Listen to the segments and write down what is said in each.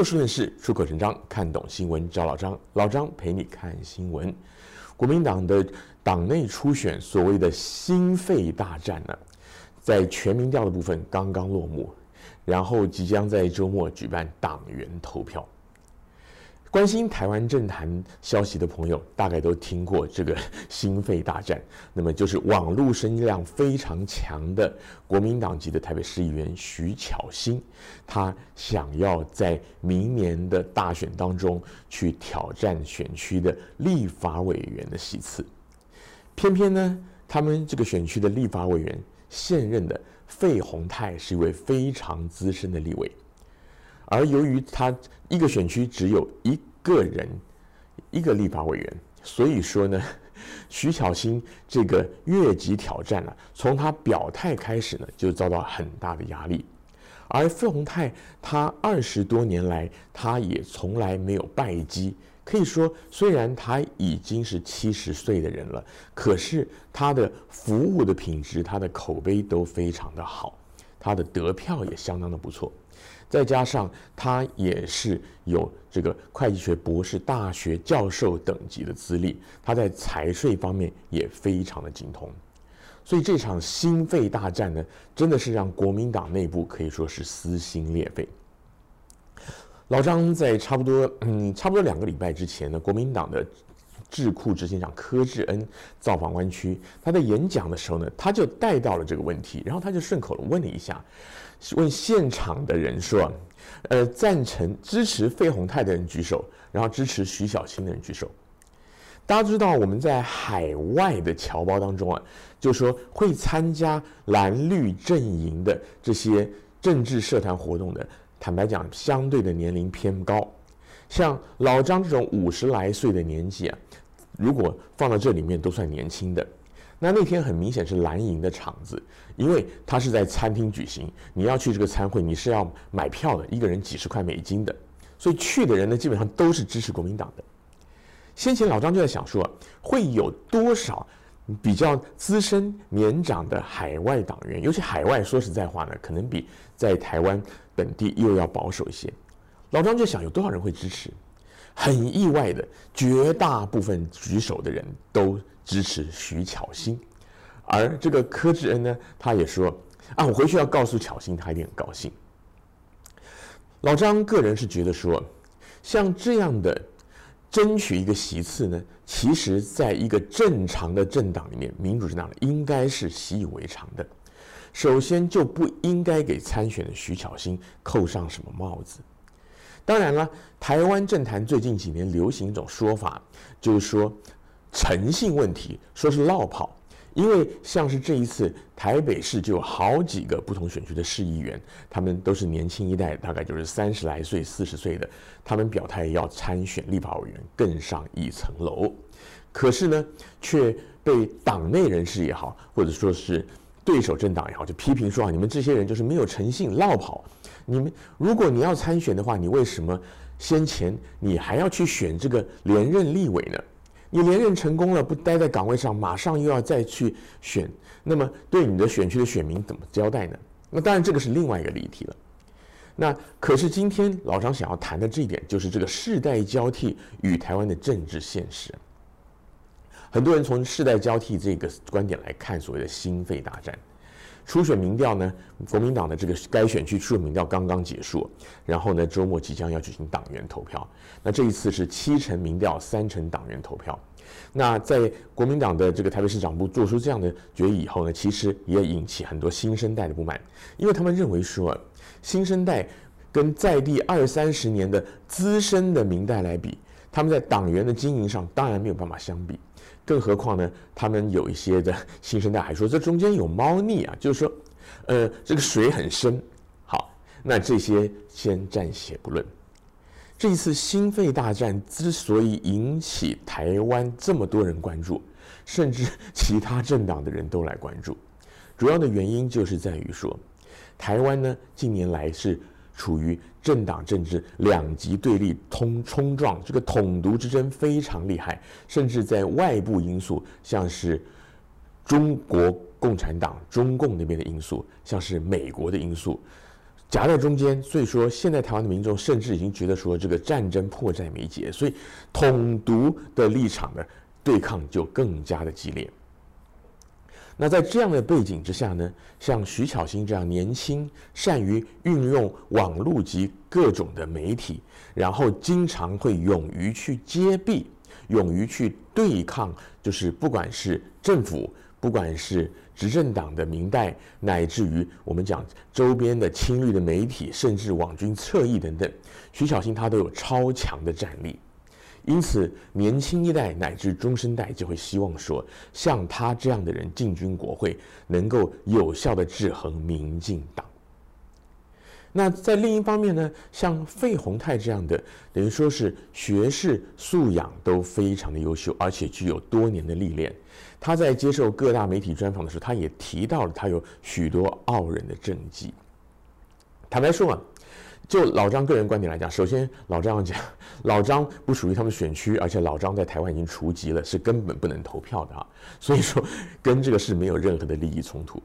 就事论事，出口成章，看懂新闻找老张，老张陪你看新闻。国民党的党内初选，所谓的心肺大战呢，在全民调的部分刚刚落幕，然后即将在周末举办党员投票。关心台湾政坛消息的朋友，大概都听过这个 心肺大战。那么就是网络声音量非常强的国民党籍的台北市议员徐巧芯，他想要在明年的大选当中去挑战选区的立法委员的席次。偏偏呢，他们这个选区的立法委员现任的费鸿泰是一位非常资深的立委。而由于他一个选区只有一个人，一个立法委员，所以说呢，徐巧芯这个越级挑战呢、啊，从他表态开始呢，就遭到很大的压力。而费鸿泰他二十多年来，他也从来没有败绩。可以说，虽然他已经是七十岁的人了，可是他的服务的品质、他的口碑都非常的好，他的得票也相当的不错。再加上他也是有这个会计学博士、大学教授等级的资历，他在财税方面也非常的精通，所以这场心肺大战呢，真的是让国民党内部可以说是撕心裂肺。老张在差不多嗯差不多两个礼拜之前呢，国民党的智库执行长柯志恩造访湾区，他在演讲的时候呢，他就带到了这个问题，然后他就顺口的问了一下。问现场的人说：“呃，赞成支持费鸿泰的人举手，然后支持徐小青的人举手。大家知道我们在海外的侨胞当中啊，就说会参加蓝绿阵营的这些政治社团活动的，坦白讲，相对的年龄偏高。像老张这种五十来岁的年纪啊，如果放到这里面都算年轻的。”那那天很明显是蓝营的场子，因为他是在餐厅举行，你要去这个餐会，你是要买票的，一个人几十块美金的，所以去的人呢，基本上都是支持国民党的。先前老张就在想说，会有多少比较资深年长的海外党员，尤其海外，说实在话呢，可能比在台湾本地又要保守一些。老张就想，有多少人会支持？很意外的，绝大部分举手的人都。支持徐巧芯，而这个柯志恩呢，他也说啊，我回去要告诉巧芯，他一定很高兴。老张个人是觉得说，像这样的争取一个席次呢，其实在一个正常的政党里面，民主政党应该是习以为常的。首先就不应该给参选的徐巧芯扣上什么帽子。当然了，台湾政坛最近几年流行一种说法，就是说。诚信问题，说是落跑，因为像是这一次台北市就有好几个不同选区的市议员，他们都是年轻一代，大概就是三十来岁、四十岁的，他们表态要参选立法委员，更上一层楼，可是呢，却被党内人士也好，或者说是对手政党也好，就批评说啊，你们这些人就是没有诚信，落跑。你们如果你要参选的话，你为什么先前你还要去选这个连任立委呢？你连任成功了，不待在岗位上，马上又要再去选，那么对你的选区的选民怎么交代呢？那当然这个是另外一个议题了。那可是今天老张想要谈的这一点，就是这个世代交替与台湾的政治现实。很多人从世代交替这个观点来看，所谓的心肺大战。初选民调呢，国民党的这个该选区初选民调刚刚结束，然后呢，周末即将要举行党员投票。那这一次是七成民调，三成党员投票。那在国民党的这个台北市长部做出这样的决议以后呢，其实也引起很多新生代的不满，因为他们认为说，新生代跟在地二三十年的资深的民代来比，他们在党员的经营上当然没有办法相比。更何况呢？他们有一些的新生代还说，这中间有猫腻啊，就是说，呃，这个水很深。好，那这些先暂且不论。这一次心肺大战之所以引起台湾这么多人关注，甚至其他政党的人都来关注，主要的原因就是在于说，台湾呢近年来是。处于政党政治两极对立、通冲撞，这个统独之争非常厉害，甚至在外部因素，像是中国共产党、中共那边的因素，像是美国的因素，夹在中间，所以说现在台湾的民众甚至已经觉得说这个战争迫在眉睫，所以统独的立场的，对抗就更加的激烈。那在这样的背景之下呢，像徐巧芯这样年轻、善于运用网络及各种的媒体，然后经常会勇于去揭弊、勇于去对抗，就是不管是政府。不管是执政党的民代，乃至于我们讲周边的亲绿的媒体，甚至网军侧翼等等，徐巧芯他都有超强的战力。因此，年轻一代乃至中生代就会希望说，像他这样的人进军国会，能够有效的制衡民进党。那在另一方面呢，像费鸿泰这样的，等于说是学识素养都非常的优秀，而且具有多年的历练。他在接受各大媒体专访的时候，他也提到了他有许多傲人的政绩。坦白说啊，就老张个人观点来讲，首先老张要讲，老张不属于他们选区，而且老张在台湾已经除籍了，是根本不能投票的啊。所以说，跟这个是没有任何的利益冲突。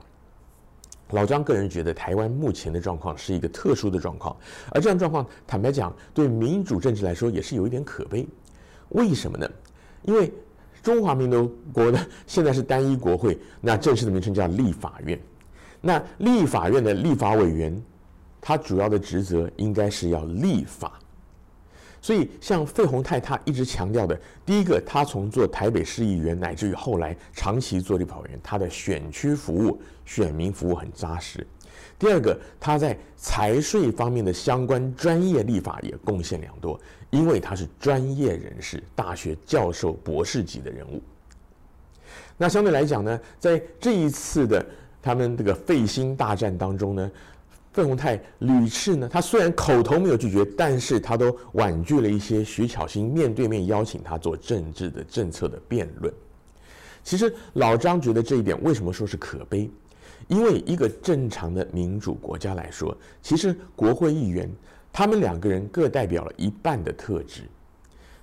老张个人觉得，台湾目前的状况是一个特殊的状况，而这样状况，坦白讲，对民主政治来说也是有一点可悲。为什么呢？因为中华民族国的 现在是单一国会，那正式的名称叫立法院。那立法院的立法委员，他主要的职责应该是要立法。所以，像费鸿泰他一直强调的，第一个，他从做台北市议员，乃至于后来长期做立法委员，他的选区服务、选民服务很扎实。第二个，他在财税方面的相关专业立法也贡献良多，因为他是专业人士，大学教授、博士级的人物。那相对来讲呢，在这一次的他们这个费心大战当中呢。费鸿泰屡次呢，他虽然口头没有拒绝，但是他都婉拒了一些徐巧芯面对面邀请他做政治的政策的辩论。其实老张觉得这一点为什么说是可悲？因为一个正常的民主国家来说，其实国会议员他们两个人各代表了一半的特质。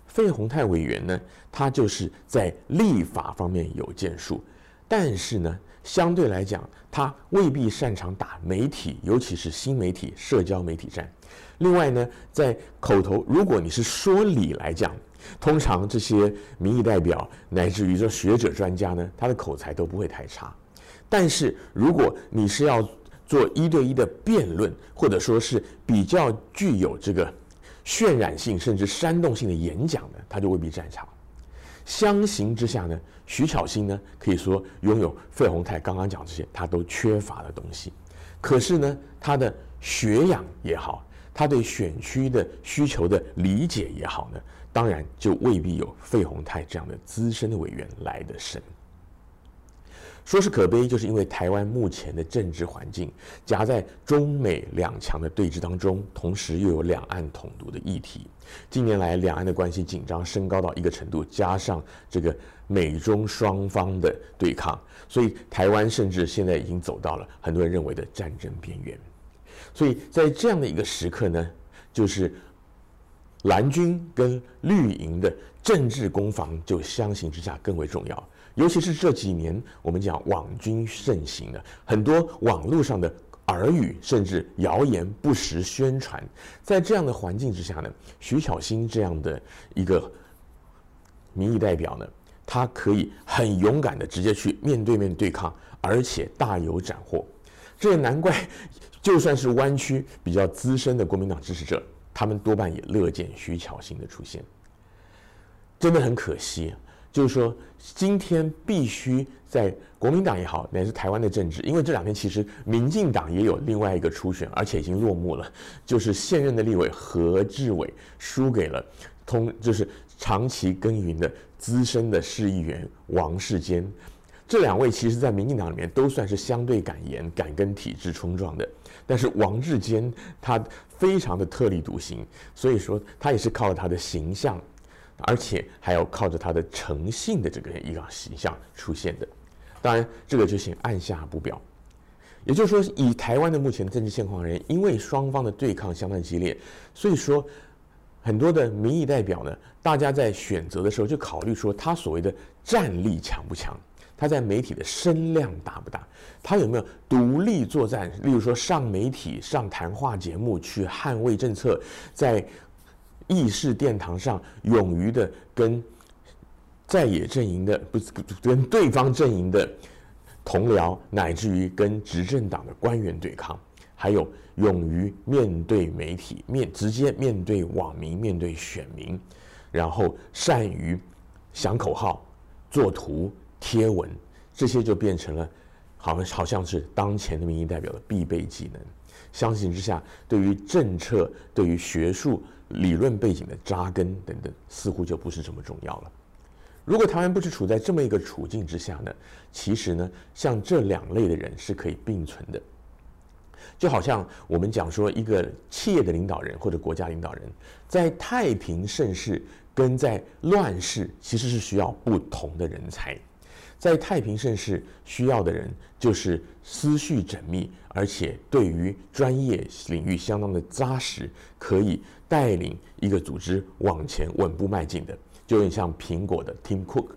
费鸿泰委员呢，他就是在立法方面有建树，但是呢。相对来讲，他未必擅长打媒体，尤其是新媒体、社交媒体战。另外呢，在口头，如果你是说理来讲，通常这些民意代表乃至于说学者专家呢，他的口才都不会太差。但是如果你是要做一对一的辩论，或者说是比较具有这个渲染性甚至煽动性的演讲呢，他就未必擅长。相形之下呢，徐巧芯呢，可以说拥有费鸿泰刚刚讲这些他都缺乏的东西。可是呢，他的学养也好，他对选区的需求的理解也好呢，当然就未必有费鸿泰这样的资深的委员来得深。说是可悲，就是因为台湾目前的政治环境夹在中美两强的对峙当中，同时又有两岸统独的议题。近年来，两岸的关系紧张升高到一个程度，加上这个美中双方的对抗，所以台湾甚至现在已经走到了很多人认为的战争边缘。所以在这样的一个时刻呢，就是蓝军跟绿营的政治攻防就相形之下更为重要。尤其是这几年，我们讲网军盛行的很多网络上的耳语，甚至谣言不实宣传，在这样的环境之下呢，徐巧芯这样的一个民意代表呢，他可以很勇敢的直接去面对面对抗，而且大有斩获。这也难怪，就算是湾区比较资深的国民党支持者，他们多半也乐见徐巧芯的出现。真的很可惜。就是说，今天必须在国民党也好，乃至台湾的政治，因为这两天其实民进党也有另外一个初选，而且已经落幕了，就是现任的立委何志伟输给了通，就是长期耕耘的资深的市议员王世坚。这两位其实，在民进党里面都算是相对敢言、敢跟体制冲撞的，但是王世坚他非常的特立独行，所以说他也是靠他的形象。而且还要靠着他的诚信的这个一个形象出现的，当然这个就先按下不表。也就是说，以台湾的目前政治现况而言，因为双方的对抗相当激烈，所以说很多的民意代表呢，大家在选择的时候就考虑说他所谓的战力强不强，他在媒体的声量大不大？他有没有独立作战？例如说上媒体、上谈话节目去捍卫政策，在议事殿堂上勇于的跟在野阵营的不是跟对方阵营的同僚，乃至于跟执政党的官员对抗，还有勇于面对媒体、面直接面对网民、面对选民，然后善于想口号、做图、贴文，这些就变成了好好像是当前的民意代表的必备技能。相形之下，对于政策、对于学术理论背景的扎根等等，似乎就不是这么重要了。如果台湾不是处在这么一个处境之下呢？其实呢，像这两类的人是可以并存的。就好像我们讲说，一个企业的领导人或者国家领导人，在太平盛世跟在乱世，其实是需要不同的人才。在太平盛世需要的人，就是思绪缜密，而且对于专业领域相当的扎实，可以带领一个组织往前稳步迈进的。就有点像苹果的 Tim Cook，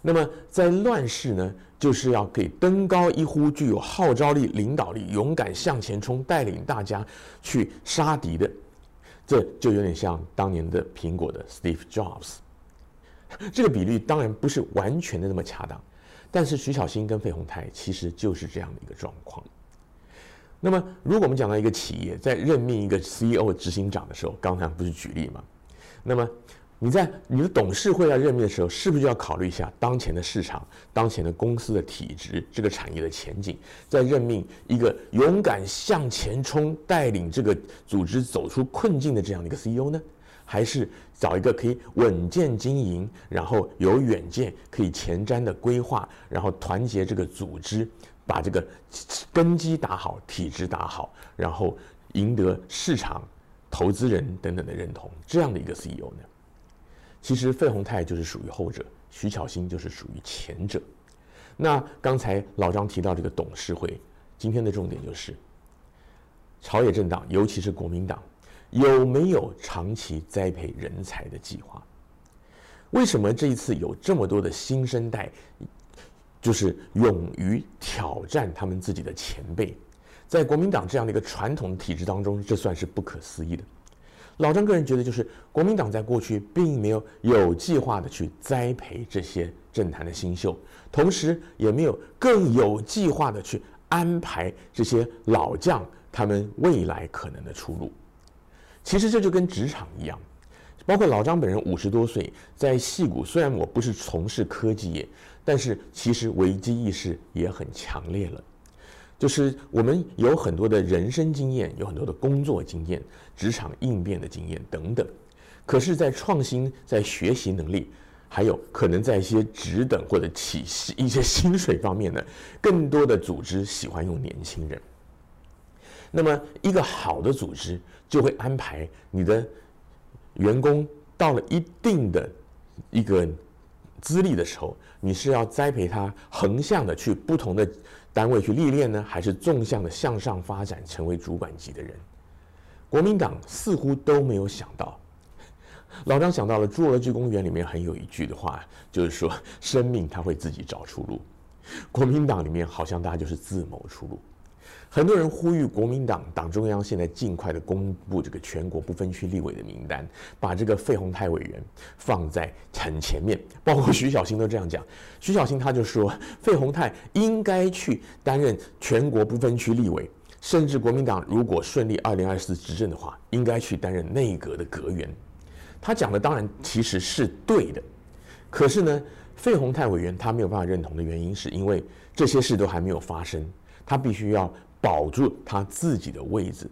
那么在乱世呢，就是要给登高一呼，具有号召力、领导力、勇敢向前冲，带领大家去杀敌的，这就有点像当年的苹果的 Steve Jobs。这个比率当然不是完全的那么恰当，但是徐小新跟费鸿泰其实就是这样的一个状况。那么，如果我们讲到一个企业在任命一个 CEO 执行长的时候，刚才不是举例吗？那么。你在你的董事会要任命的时候，是不是就要考虑一下当前的市场、当前的公司的体质、这个产业的前景，在任命一个勇敢向前冲、带领这个组织走出困境的这样的一个 CEO 呢？还是找一个可以稳健经营、然后有远见、可以前瞻的规划，然后团结这个组织，把这个根基打好、体制打好，然后赢得市场、投资人等等的认同，这样的一个 CEO 呢？其实费鸿泰就是属于后者，徐巧芯就是属于前者。那刚才老张提到这个董事会，今天的重点就是朝野政党，尤其是国民党，有没有长期栽培人才的计划？为什么这一次有这么多的新生代，就是勇于挑战他们自己的前辈？在国民党这样的一个传统体制当中，这算是不可思议的。老张个人觉得，就是国民党在过去并没有有计划的去栽培这些政坛的新秀，同时也没有更有计划的去安排这些老将他们未来可能的出路。其实这就跟职场一样，包括老张本人五十多岁，在戏谷，虽然我不是从事科技业，但是其实危机意识也很强烈了。就是我们有很多的人生经验，有很多的工作经验、职场应变的经验等等。可是，在创新、在学习能力，还有可能在一些职等或者起一些薪水方面呢，更多的组织喜欢用年轻人。那么，一个好的组织就会安排你的员工到了一定的一个资历的时候，你是要栽培他横向的去不同的。单位去历练呢，还是纵向的向上发展，成为主管级的人？国民党似乎都没有想到。老张想到了《侏罗纪公园》里面很有一句的话，就是说生命它会自己找出路。国民党里面好像大家就是自谋出路。很多人呼吁国民党党中央现在尽快的公布这个全国不分区立委的名单，把这个费鸿泰委员放在很前面，包括徐小新都这样讲。徐小新他就说，费鸿泰应该去担任全国不分区立委，甚至国民党如果顺利二零二四执政的话，应该去担任内阁的阁员。他讲的当然其实是对的，可是呢，费鸿泰委员他没有办法认同的原因，是因为这些事都还没有发生，他必须要。保住他自己的位置，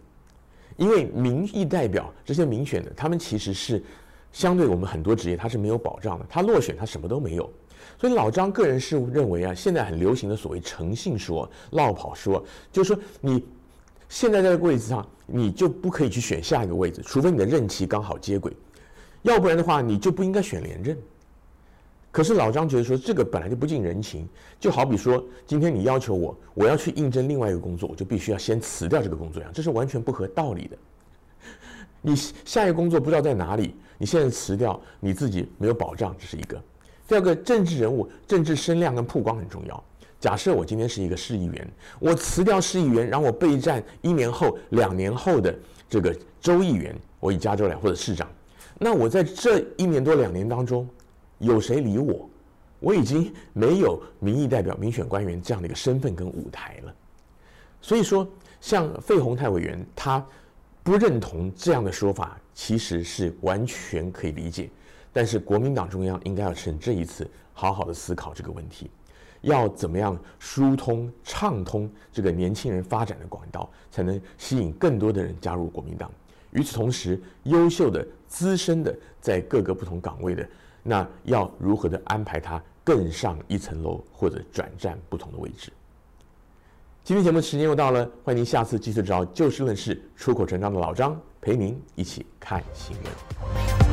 因为民意代表这些民选的，他们其实是相对我们很多职业他是没有保障的。他落选，他什么都没有。所以老张个人是认为啊，现在很流行的所谓诚信说、落跑说，就是说你现在在这个位置上，你就不可以去选下一个位置，除非你的任期刚好接轨，要不然的话，你就不应该选连任。可是老张觉得说，这个本来就不近人情，就好比说今天你要求我，我要去应征另外一个工作，我就必须要先辞掉这个工作一样，这是完全不合道理的。你下一个工作不知道在哪里，你现在辞掉，你自己没有保障，这是一个。第二个，政治人物、政治声量跟曝光很重要。假设我今天是一个市议员，我辞掉市议员，然后我备战一年后、两年后的这个州议员，我以加州来或者市长，那我在这一年多两年当中，有谁理我？我已经没有民意代表、民选官员这样的一个身份跟舞台了。所以说，像费鸿泰委员他不认同这样的说法，其实是完全可以理解。但是国民党中央应该要趁这一次好好的思考这个问题。要怎么样疏通、畅通这个年轻人发展的管道，才能吸引更多的人加入国民党？与此同时，优秀的、资深的，在各个不同岗位的，那要如何的安排它更上一层楼，或者转战不同的位置？今天节目时间又到了，欢迎您下次继续找就事论事、出口成章的老张陪您一起看新闻。